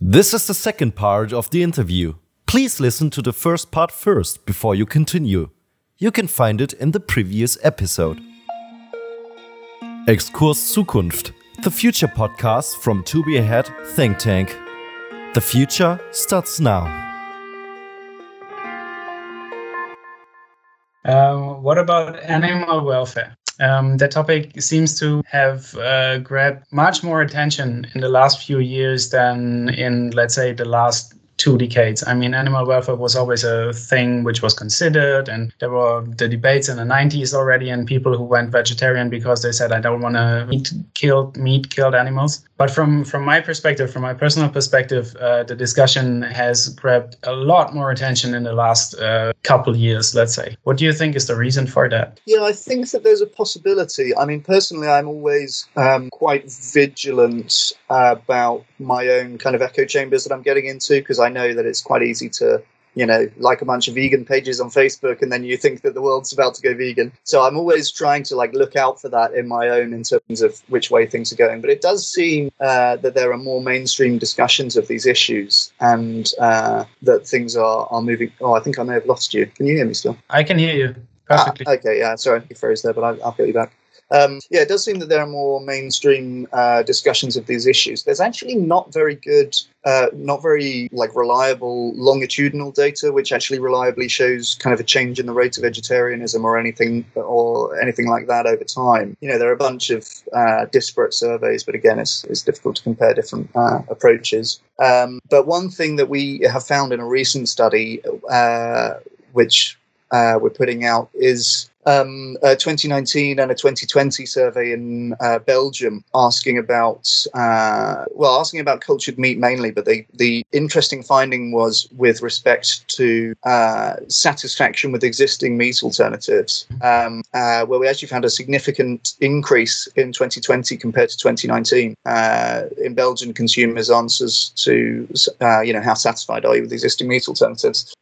This is the second part of the interview. Please listen to the first part first before you continue. You can find it in the previous episode. Exkurs Zukunft, the future podcast from To Be Ahead Think Tank. The future starts now. Um, what about animal welfare? Um, that topic seems to have uh, grabbed much more attention in the last few years than in, let's say, the last two decades. I mean, animal welfare was always a thing which was considered, and there were the debates in the 90s already, and people who went vegetarian because they said, "I don't want to eat killed meat, killed animals." But from from my perspective, from my personal perspective, uh, the discussion has grabbed a lot more attention in the last uh, couple years. Let's say. What do you think is the reason for that? Yeah, I think that there's a possibility. I mean, personally, I'm always um, quite vigilant about my own kind of echo chambers that I'm getting into because I know that it's quite easy to you know, like a bunch of vegan pages on Facebook, and then you think that the world's about to go vegan. So I'm always trying to like look out for that in my own in terms of which way things are going. But it does seem uh, that there are more mainstream discussions of these issues, and uh, that things are are moving. Oh, I think I may have lost you. Can you hear me still? I can hear you perfectly. Ah, okay, yeah, sorry, you froze there, but I, I'll get you back. Um, yeah, it does seem that there are more mainstream uh, discussions of these issues. There's actually not very good, uh, not very like reliable longitudinal data, which actually reliably shows kind of a change in the rate of vegetarianism or anything or anything like that over time. You know, there are a bunch of uh, disparate surveys, but again, it's, it's difficult to compare different uh, approaches. Um, but one thing that we have found in a recent study, uh, which uh, we're putting out, is um, a 2019 and a 2020 survey in uh, Belgium asking about, uh, well, asking about cultured meat mainly, but the, the interesting finding was with respect to uh, satisfaction with existing meat alternatives, um, uh, where we actually found a significant increase in 2020 compared to 2019 uh, in Belgian consumers' answers to, uh, you know, how satisfied are you with existing meat alternatives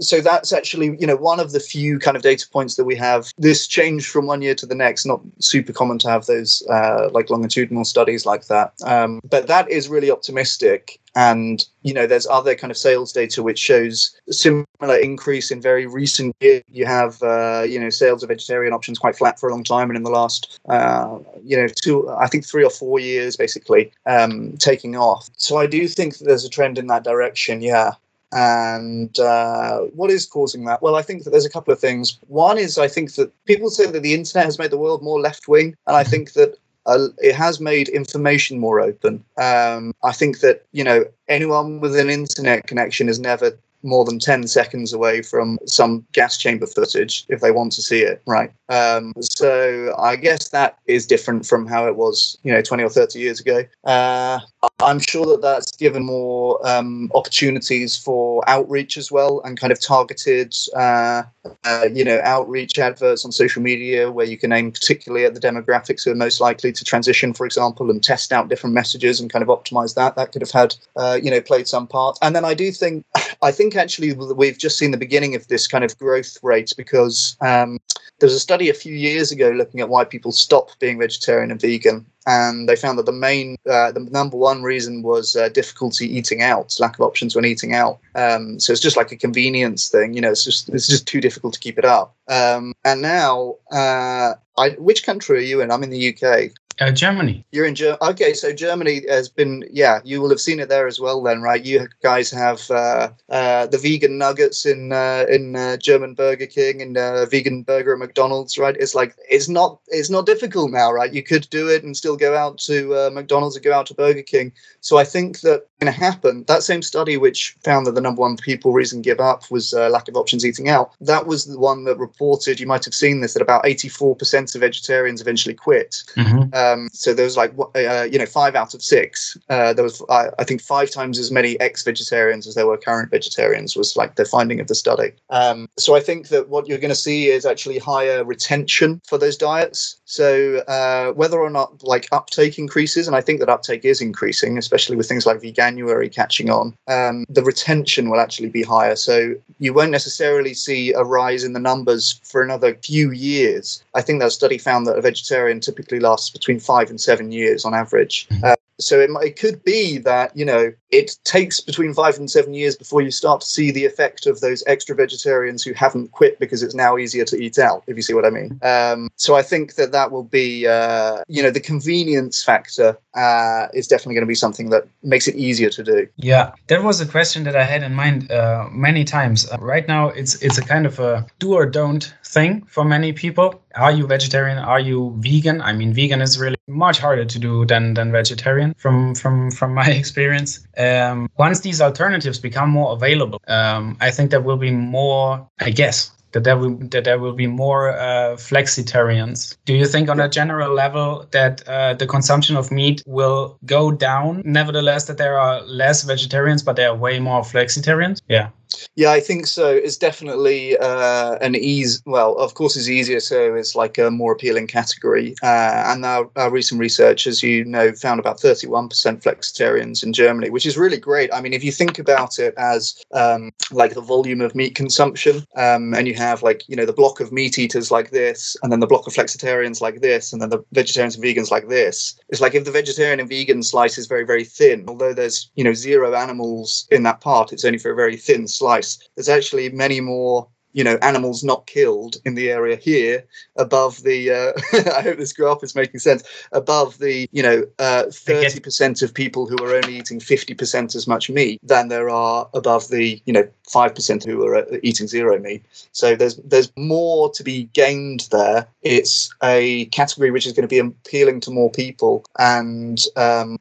so that's actually you know one of the few kind of data points that we have. This change from one year to the next not super common to have those uh, like longitudinal studies like that. Um, but that is really optimistic. And you know there's other kind of sales data which shows similar increase in very recent year. You have uh, you know sales of vegetarian options quite flat for a long time. And in the last uh, you know two i think three or four years basically um, taking off. So i do think that there's a trend in that direction yeah and uh, what is causing that? Well, I think that there's a couple of things. One is I think that people say that the internet has made the world more left wing, and I think that uh, it has made information more open. Um, I think that you know anyone with an internet connection is never more than 10 seconds away from some gas chamber footage if they want to see it right um, so i guess that is different from how it was you know 20 or 30 years ago. Uh, i'm sure that that's given more um, opportunities for outreach as well and kind of targeted uh, uh, you know outreach adverts on social media where you can aim particularly at the demographics who are most likely to transition for example and test out different messages and kind of optimize that. That could have had uh, you know played some part. And then i do think i think actually we've just seen the beginning of this kind of growth rate because um, there was a study a few years ago looking at why people stop being vegetarian and vegan and they found that the main, uh, the number one reason was uh, difficulty eating out, lack of options when eating out. Um, so it's just like a convenience thing, you know. It's just it's just too difficult to keep it up. Um, and now, uh, I, which country are you in? I'm in the UK. Uh, Germany. You're in Germany. Okay, so Germany has been, yeah, you will have seen it there as well, then, right? You guys have uh, uh, the vegan nuggets in uh, in uh, German Burger King and uh, vegan burger at McDonald's, right? It's like it's not it's not difficult now, right? You could do it and still go out to McDonald's and go out to Burger King. So I think that going to happen. That same study, which found that the number one people reason give up was uh, lack of options eating out, that was the one that reported. You might have seen this that about eighty-four percent of vegetarians eventually quit. Mm-hmm. Um, so there was like uh, you know five out of six. Uh, there was uh, I think five times as many ex-vegetarians as there were current vegetarians. Was like the finding of the study. Um, so I think that what you're going to see is actually higher retention for those diets. So uh, whether or not like uptake increases, and I think that uptake is increasing, especially with things like vegan January catching on, um, the retention will actually be higher. So you won't necessarily see a rise in the numbers for another few years. I think that study found that a vegetarian typically lasts between five and seven years on average. Mm-hmm. Uh, so it, it could be that you know it takes between five and seven years before you start to see the effect of those extra vegetarians who haven't quit because it's now easier to eat out, if you see what I mean. Um, so I think that that will be, uh, you know, the convenience factor uh, is definitely going to be something that makes it easier to do. Yeah, that was a question that I had in mind uh, many times. Uh, right now, it's it's a kind of a do or don't thing for many people. Are you vegetarian? Are you vegan? I mean, vegan is really much harder to do than than vegetarian from from from my experience. Um, once these alternatives become more available, um, I think there will be more. I guess that there will that there will be more uh, flexitarians. Do you think, on a general level, that uh, the consumption of meat will go down? Nevertheless, that there are less vegetarians, but there are way more flexitarians. Yeah. Yeah, I think so. It's definitely uh, an ease. Well, of course, it's easier, so it's like a more appealing category. Uh, and our, our, recent research, as you know, found about 31% flexitarians in Germany, which is really great. I mean, if you think about it as um, like the volume of meat consumption, um, and you have like, you know, the block of meat eaters like this, and then the block of flexitarians like this, and then the vegetarians and vegans like this, it's like if the vegetarian and vegan slice is very, very thin, although there's, you know, zero animals in that part, it's only for a very thin slice. There's actually many more you know animals not killed in the area here above the uh, i hope this graph is making sense above the you know uh, 30% of people who are only eating 50% as much meat than there are above the you know 5% who are uh, eating zero meat so there's there's more to be gained there it's a category which is going to be appealing to more people and um,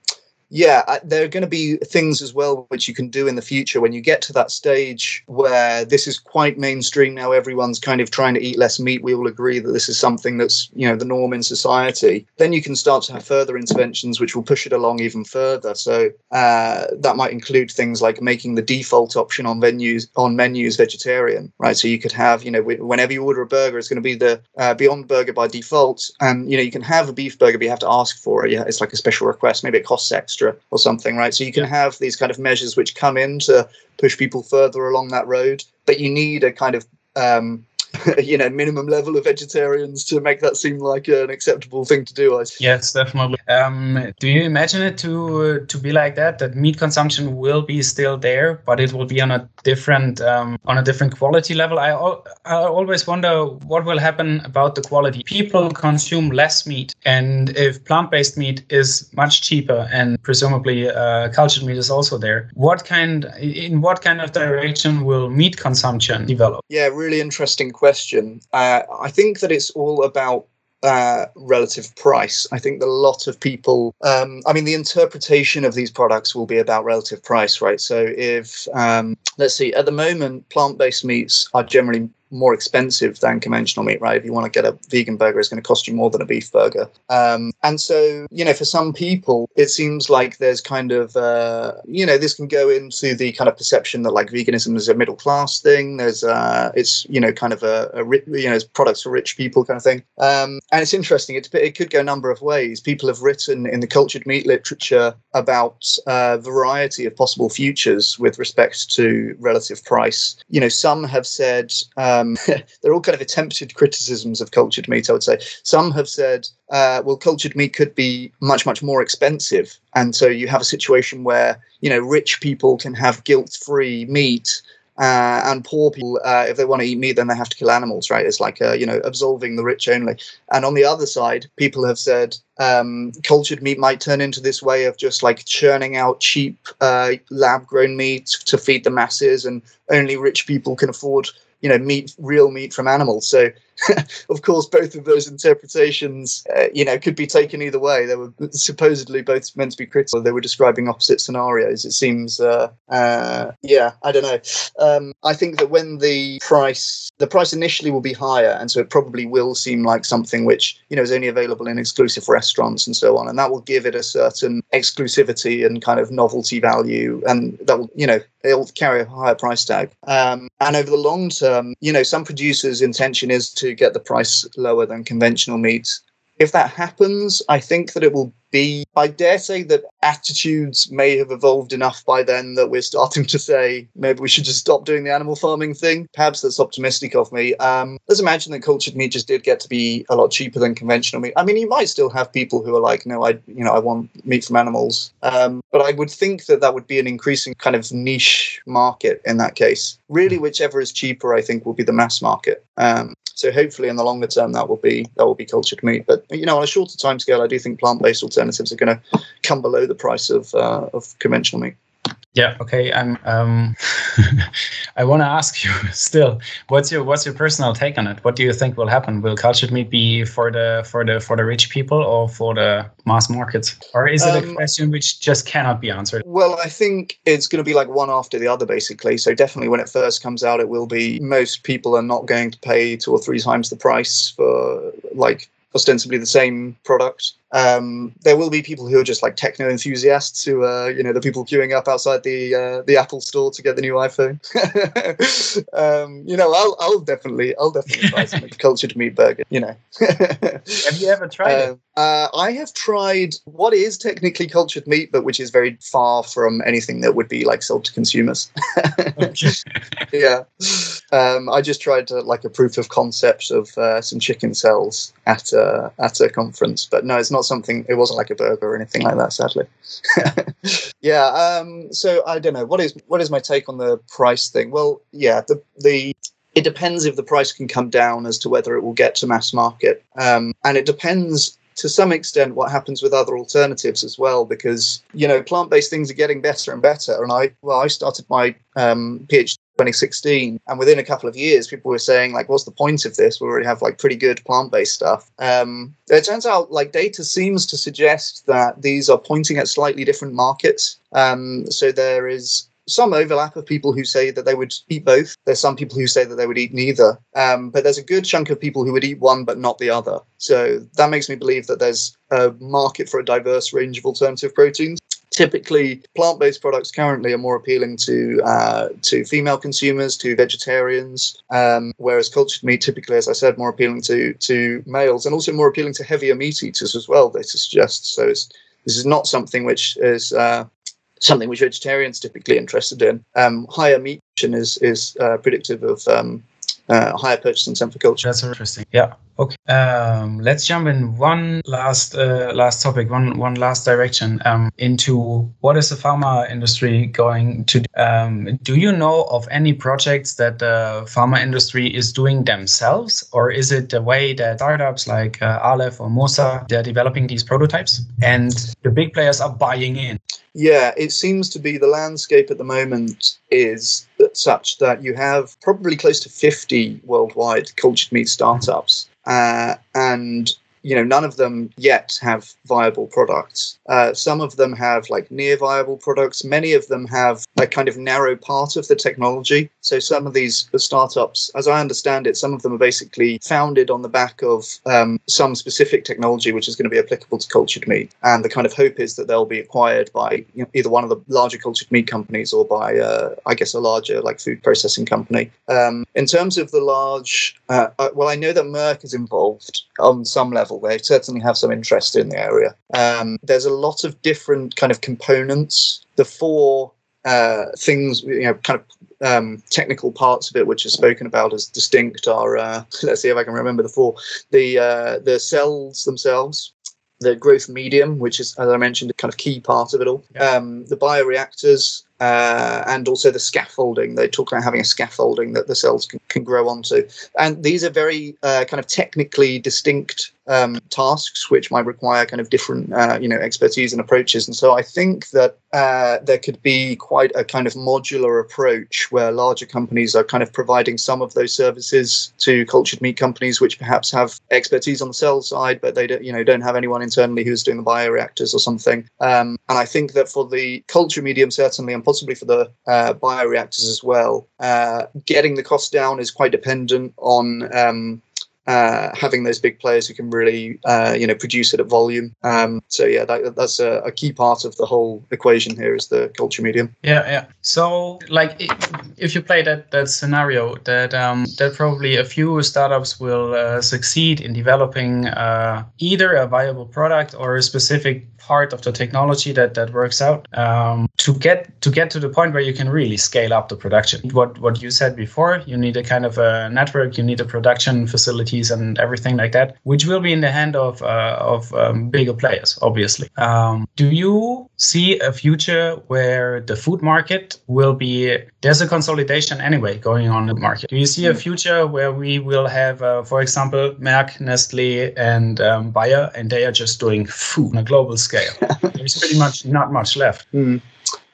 yeah, there are going to be things as well which you can do in the future when you get to that stage where this is quite mainstream now. Everyone's kind of trying to eat less meat. We all agree that this is something that's you know the norm in society. Then you can start to have further interventions which will push it along even further. So uh, that might include things like making the default option on menus on menus vegetarian, right? So you could have you know whenever you order a burger, it's going to be the uh, Beyond Burger by default, and you know you can have a beef burger, but you have to ask for it. Yeah, it's like a special request. Maybe it costs extra extra or something, right? So you can have these kind of measures which come in to push people further along that road, but you need a kind of um, you know minimum level of vegetarians to make that seem like an acceptable thing to do. I yes, definitely. Um, do you imagine it to uh, to be like that? That meat consumption will be still there, but it will be on a different um, on a different quality level. I I always wonder what will happen about the quality. People consume less meat, and if plant based meat is much cheaper, and presumably uh, cultured meat is also there, what kind in what kind of direction will meat consumption develop? Yeah, really interesting question. Uh, I think that it's all about uh, relative price. I think that a lot of people, um, I mean, the interpretation of these products will be about relative price, right? So if, um, let's see, at the moment, plant based meats are generally more expensive than conventional meat, right? If you want to get a vegan burger, it's going to cost you more than a beef burger. Um, and so, you know, for some people, it seems like there's kind of, uh, you know, this can go into the kind of perception that like veganism is a middle class thing. There's, uh, it's, you know, kind of a, a you know, it's products for rich people kind of thing. Um, and it's interesting. It, it could go a number of ways. People have written in the cultured meat literature about a uh, variety of possible futures with respect to relative price. You know, some have said, uh, um, they're all kind of attempted criticisms of cultured meat, I would say. Some have said, uh, well, cultured meat could be much, much more expensive. And so you have a situation where, you know, rich people can have guilt free meat uh, and poor people, uh, if they want to eat meat, then they have to kill animals, right? It's like, uh, you know, absolving the rich only. And on the other side, people have said um, cultured meat might turn into this way of just like churning out cheap uh, lab grown meat to feed the masses, and only rich people can afford you know meat real meat from animals. So of course, both of those interpretations, uh, you know, could be taken either way. They were supposedly both meant to be critical. They were describing opposite scenarios. It seems, uh, uh, yeah, I don't know. Um, I think that when the price, the price initially will be higher, and so it probably will seem like something which you know is only available in exclusive restaurants and so on, and that will give it a certain exclusivity and kind of novelty value, and that will, you know, it'll carry a higher price tag. Um, and over the long term, you know, some producers' intention is to get the price lower than conventional meat. If that happens, I think that it will I dare say that attitudes may have evolved enough by then that we're starting to say maybe we should just stop doing the animal farming thing. Perhaps that's optimistic of me. Um, let's imagine that cultured meat just did get to be a lot cheaper than conventional meat. I mean, you might still have people who are like, no, I, you know, I want meat from animals. Um, but I would think that that would be an increasing kind of niche market in that case. Really, whichever is cheaper, I think, will be the mass market. Um, so hopefully, in the longer term, that will be that will be cultured meat. But you know, on a shorter time scale, I do think plant-based alternatives are going to come below the price of uh, of conventional meat. Yeah. Okay. I'm. Um, I want to ask you still. What's your What's your personal take on it? What do you think will happen? Will cultured meat be for the for the for the rich people or for the mass markets? Or is it um, a question which just cannot be answered? Well, I think it's going to be like one after the other, basically. So definitely, when it first comes out, it will be. Most people are not going to pay two or three times the price for like ostensibly the same product. Um, there will be people who are just like techno enthusiasts who are, you know, the people queuing up outside the uh, the Apple store to get the new iPhone. um, you know, I'll I'll definitely I'll definitely try some cultured meat burger. You know. have you ever tried um, it? Uh, I have tried what is technically cultured meat, but which is very far from anything that would be like sold to consumers. yeah, um, I just tried to, like a proof of concept of uh, some chicken cells at a at a conference, but no, it's not something. It wasn't like a burger or anything like that, sadly. yeah. Um, so I don't know what is what is my take on the price thing. Well, yeah, the the it depends if the price can come down as to whether it will get to mass market, um, and it depends to some extent what happens with other alternatives as well because you know plant-based things are getting better and better. And i well i started my um, phd 2016 and within a couple of years people were saying like what's the point of this? We already have like pretty good plant-based stuff. Um, it turns out like data seems to suggest that these are pointing at slightly different markets. Um, so there is some overlap of people who say that they would eat both. There's some people who say that they would eat neither. Um, but there's a good chunk of people who would eat one but not the other. So that makes me believe that there's a market for a diverse range of alternative proteins. Typically, plant-based products currently are more appealing to uh, to female consumers, to vegetarians, um, whereas cultured meat typically, as I said, more appealing to to males and also more appealing to heavier meat eaters as well. They suggest so. this is not something which is uh, something which vegetarians typically interested in. Um, higher meat is is uh, predictive of um, uh, higher purchase intent for culture. That's interesting. Yeah. Okay. Um, let's jump in one last uh, last topic, one one last direction um, into what is the pharma industry going to? Do? Um, do you know of any projects that the pharma industry is doing themselves, or is it the way that startups like uh, Aleph or Mosa they're developing these prototypes and the big players are buying in? Yeah, it seems to be the landscape at the moment is such that you have probably close to 50 worldwide cultured meat startups. Uh, and you know none of them yet have viable products. Uh, some of them have like near viable products. Many of them have a kind of narrow part of the technology. So some of these startups as i understand it some of them are basically founded on the back of um, some specific technology which is going to be applicable to cultured meat. And the kind of hope is that they'll be acquired by you know, either one of the larger cultured meat companies or by uh, i guess a larger like food processing company. Um, in terms of the large uh, uh well i know that merck is involved on some level they certainly have some interest in the area. Um, there's a lot of different kind of components. The four uh, things, you know, kind of um, technical parts of it, which are spoken about as distinct, are uh, let's see if I can remember the four. The uh, the cells themselves, the growth medium, which is, as I mentioned, a kind of key part of it all. Yeah. Um, the bioreactors, uh, and also the scaffolding. They talk about having a scaffolding that the cells can, can grow onto. And these are very uh, kind of technically distinct um, tasks, which might require kind of different, uh, you know, expertise and approaches. And so I think that uh, there could be quite a kind of modular approach where larger companies are kind of providing some of those services to cultured meat companies, which perhaps have expertise on the cell side, but they don't, you know, don't have anyone internally who's doing the bioreactors or something. Um, and I think that for the culture medium, certainly, and possibly for the uh, bioreactors as well, uh, getting the cost down is quite dependent on um, uh, having those big players who can really uh, you know produce it at volume. Um, so yeah, that, that's a, a, key part of the whole equation here is the culture medium. Yeah, yeah. So like if you play that that scenario, that um, that probably a few startups will uh, succeed in developing uh, either a viable product or a specific part of the technology that that works out um, to get to get to the point where you can really scale up the production. What what you said before, you need a kind of a network, you need a production facilities and everything like that, which will be in the hand of uh, of um, bigger players, obviously. Um, do you see a future where the food market will be there's a consolidation anyway going on in the market? Do you see a hmm. future where we will have, uh, for example, Merck, Nestle, and um, Bayer, and they are just doing food on a global scale? There's pretty much not much left. Mm.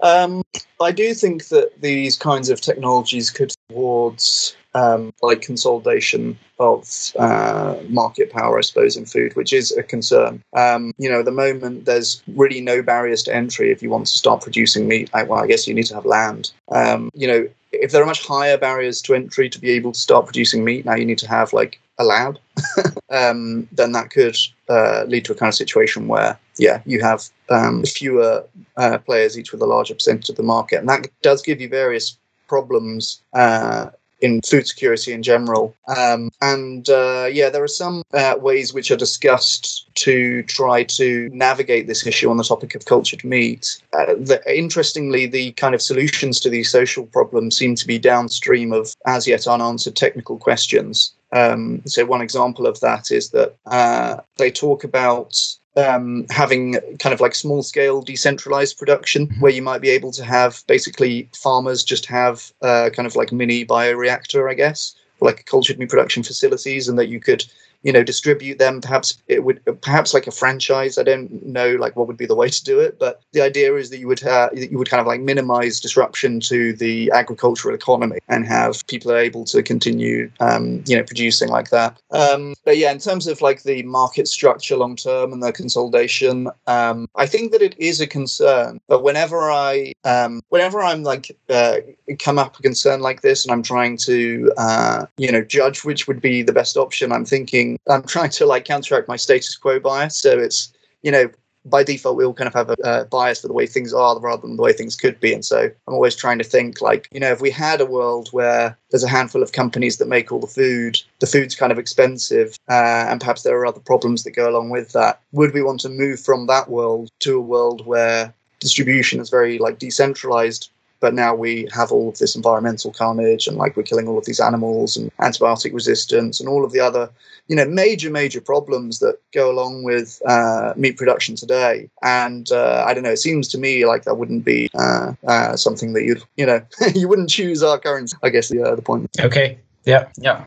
Um, I do think that these kinds of technologies could towards um, like consolidation of uh, market power, I suppose, in food, which is a concern. Um, you know, at the moment, there's really no barriers to entry if you want to start producing meat. Well, I guess you need to have land. Um, you know, if there are much higher barriers to entry to be able to start producing meat, now you need to have like a lab. um, then that could uh, lead to a kind of situation where, yeah, you have um, fewer uh, players, each with a larger percentage of the market, and that does give you various problems uh, in food security in general. Um, and uh, yeah, there are some uh, ways which are discussed to try to navigate this issue on the topic of cultured meat. Uh, the, interestingly, the kind of solutions to these social problems seem to be downstream of as yet unanswered technical questions. Um, so, one example of that is that uh, they talk about um, having kind of like small scale decentralized production mm-hmm. where you might be able to have basically farmers just have uh, kind of like mini bioreactor, I guess, like cultured meat production facilities, and that you could you know distribute them. Perhaps it would perhaps like a franchise. I don't know like what would be the way to do it. But the idea is that you would have you would kind of like minimize disruption to the agricultural economy and have people able to continue um, you know producing like that. Um, but yeah in terms of like the market structure long term and the consolidation um, i think that it is a concern. But whenever i um, whenever i'm like uh, come up a concern like this and i'm trying to uh, you know judge which would be the best option i'm thinking I'm trying to like counteract my status quo bias. So it's you know by default we all kind of have a uh, bias for the way things are rather than the way things could be and so i'm always trying to think like you know if we had a world where there's a handful of companies that make all the food the food's kind of expensive uh, and perhaps there are other problems that go along with that would we want to move from that world to a world where distribution is very like decentralized but now we have all of this environmental carnage and like we're killing all of these animals and antibiotic resistance and all of the other you know major major problems that go along with uh, meat production today. And uh, i don't know it seems to me like that wouldn't be uh, uh something that you'd you know you wouldn't choose our currency. I guess the, uh, the point. Okay. Yeah. Yeah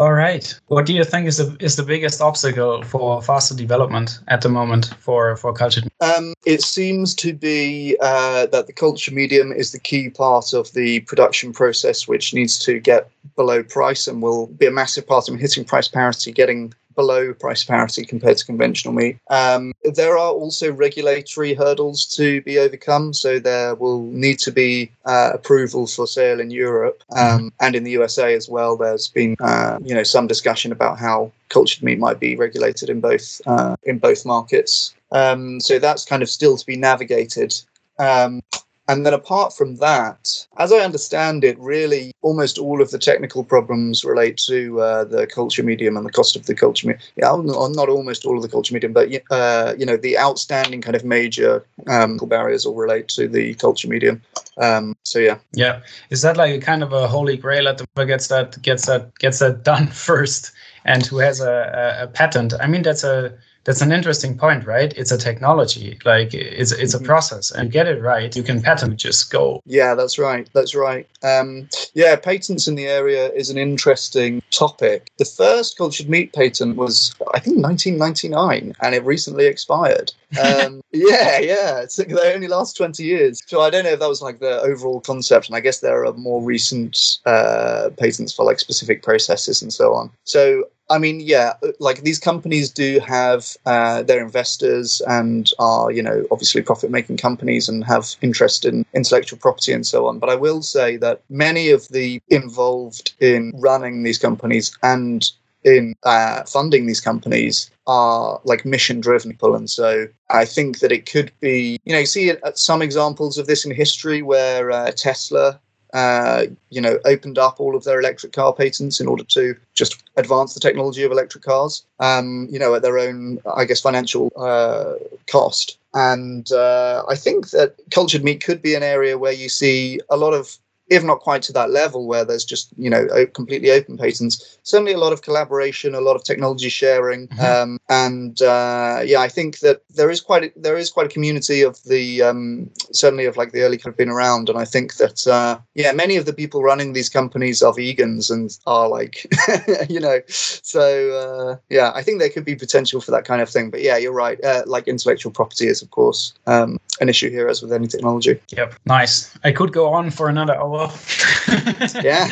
all right. What do you think is the is the biggest obstacle for faster development at the moment for for culture? Um, it seems to be uh, that the culture medium is the key part of the production process, which needs to get below price and will be a massive part of hitting price parity, getting below price parity compared to conventional meat. Um, there are also regulatory hurdles to be overcome, so there will need to be uh, approval for sale in Europe um, mm-hmm. and in the USA as well. There's been uh, you know some discussion about how cultured meat might be regulated in both uh, in both markets. Um, so that's kind of still to be navigated. Um, and then apart from that, as I understand it, really almost all of the technical problems relate to uh, the culture medium and the cost of the culture medium. Yeah, not almost all of the culture medium, but uh, you know the outstanding kind of major um, barriers all relate to the culture medium. Um, so yeah, yeah, is that like a kind of a holy grail at the gets that gets that gets that done first, and who has a, a, a patent? I mean, that's a that's an interesting point, right? It's a technology, like it's it's a mm-hmm. process, and get it right, you can patent just go. Yeah, that's right. That's right. Um, yeah, patents in the area is an interesting topic. The first cultured meat patent was, I think, 1999, and it recently expired. Um, yeah, yeah, it's, they only last 20 years. So I don't know if that was like the overall concept, and I guess there are more recent uh, patents for like specific processes and so on. So I mean, yeah, like these companies do have uh, their investors and are, you know, obviously profit making companies and have interest in intellectual property and so on. But I will say that many of the involved in running these companies and in uh, funding these companies are like mission driven people. And so I think that it could be, you know, you see some examples of this in history where uh, Tesla uh, you know, opened up all of their electric car patents in order to just advance the technology of electric cars, um, you know, at their own, I guess, financial uh, cost. And uh, I think that cultured meat could be an area where you see a lot of if not quite to that level where there's just you know completely open patents. Certainly a lot of collaboration a lot of technology sharing mm-hmm. um, and uh, yeah i think that there is quite a, there is quite a community of the um, certainly of like the early kind of been around and i think that uh, yeah many of the people running these companies are vegans and are like you know so uh, yeah i think there could be potential for that kind of thing. But yeah you're right uh, like intellectual property is of course um, an issue here as with any technology. Yep. Nice. I could go on for another hour yeah.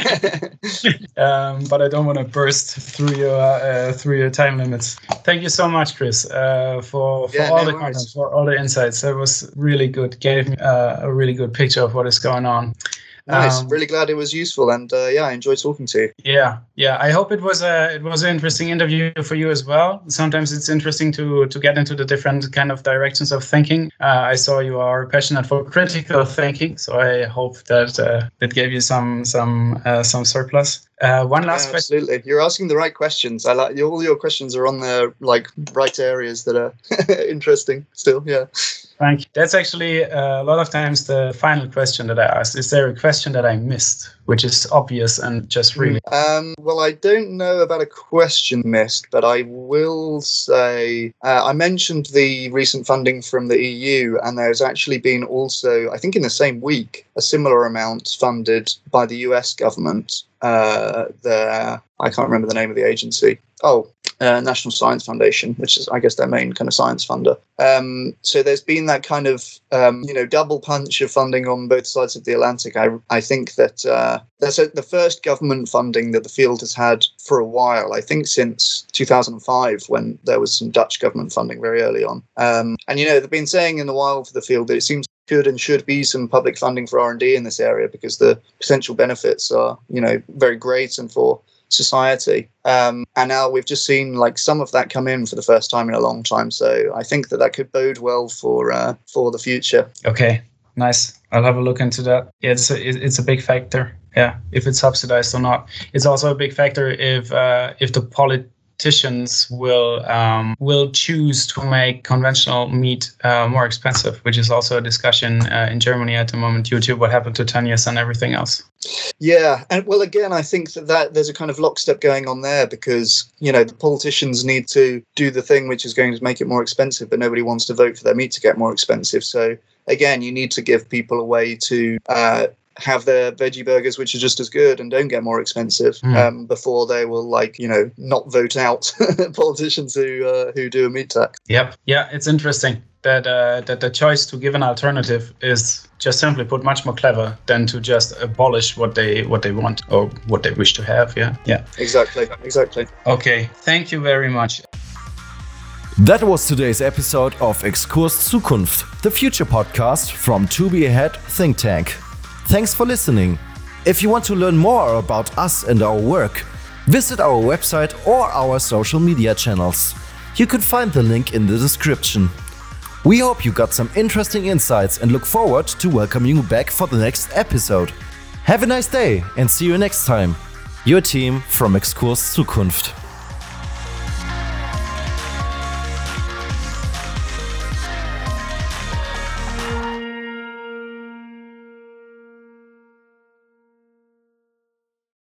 um, but I don't want to burst through your uh, through your time limits. Thank you so much, Chris, uh, for, for yeah, all no the content, for all the insights. That was really good. Gave me uh, a really good picture of what is going on. Nice. Um, really glad it was useful, and uh, yeah, I enjoyed talking to you. Yeah, yeah. I hope it was a it was an interesting interview for you as well. Sometimes it's interesting to to get into the different kind of directions of thinking. Uh, I saw you are passionate for critical thinking, so I hope that uh, that gave you some some uh, some surplus. Uh, one last yeah, question. Absolutely, you're asking the right questions. I like all your questions are on the like right areas that are interesting. Still, yeah. Thank you. That's actually uh, a lot of times the final question that I asked. Is there a question that I missed, which is obvious and just really? Um, well, I don't know about a question missed, but I will say uh, I mentioned the recent funding from the EU, and there's actually been also, I think, in the same week, a similar amount funded by the US government uh, the I can't remember the name of the agency. Oh, uh, National Science Foundation, which is I guess their main kind of science funder. Um, so there's been that kind of um, you know double punch of funding on both sides of the Atlantic. I I think that uh, that's a, the first government funding that the field has had for a while. I think since 2005 when there was some Dutch government funding very early on. Um, and you know they've been saying in the while for the field that it seems could and should be some public funding for R&D in this area because the potential benefits are, you know, very great and for society. Um, and now we've just seen like some of that come in for the first time in a long time. So I think that that could bode well for uh, for the future. Okay, nice. I'll have a look into that. Yeah, it's a, it's a big factor. Yeah, if it's subsidized or not. It's also a big factor if uh, if the polit politicians will um, will choose to make conventional meat uh, more expensive, which is also a discussion uh, in Germany at the moment to what happened to Tönnies and everything else. Yeah, and well, again, I think that, that there's a kind of lockstep going on there because you know the politicians need to do the thing which is going to make it more expensive, but nobody wants to vote for their meat to get more expensive. So again, you need to give people a way to uh, have their veggie burgers which are just as good and don't get more expensive mm. um, before they will like you know not vote out politicians who uh, who do a meat tax. Yep. Yeah, it's interesting that uh, that the choice to give an alternative is just simply put much more clever than to just abolish what they what they want or what they wish to have. Yeah. Yeah. Exactly. Exactly. Okay. Thank you very much. That was today's episode of Exkurs Zukunft, the future podcast from To Be Ahead Think Tank. Thanks for listening. If you want to learn more about us and our work, visit our website or our social media channels. You can find the link in the description. We hope you got some interesting insights and look forward to welcoming you back for the next episode. Have a nice day and see you next time. Your team from Exkurs Zukunft.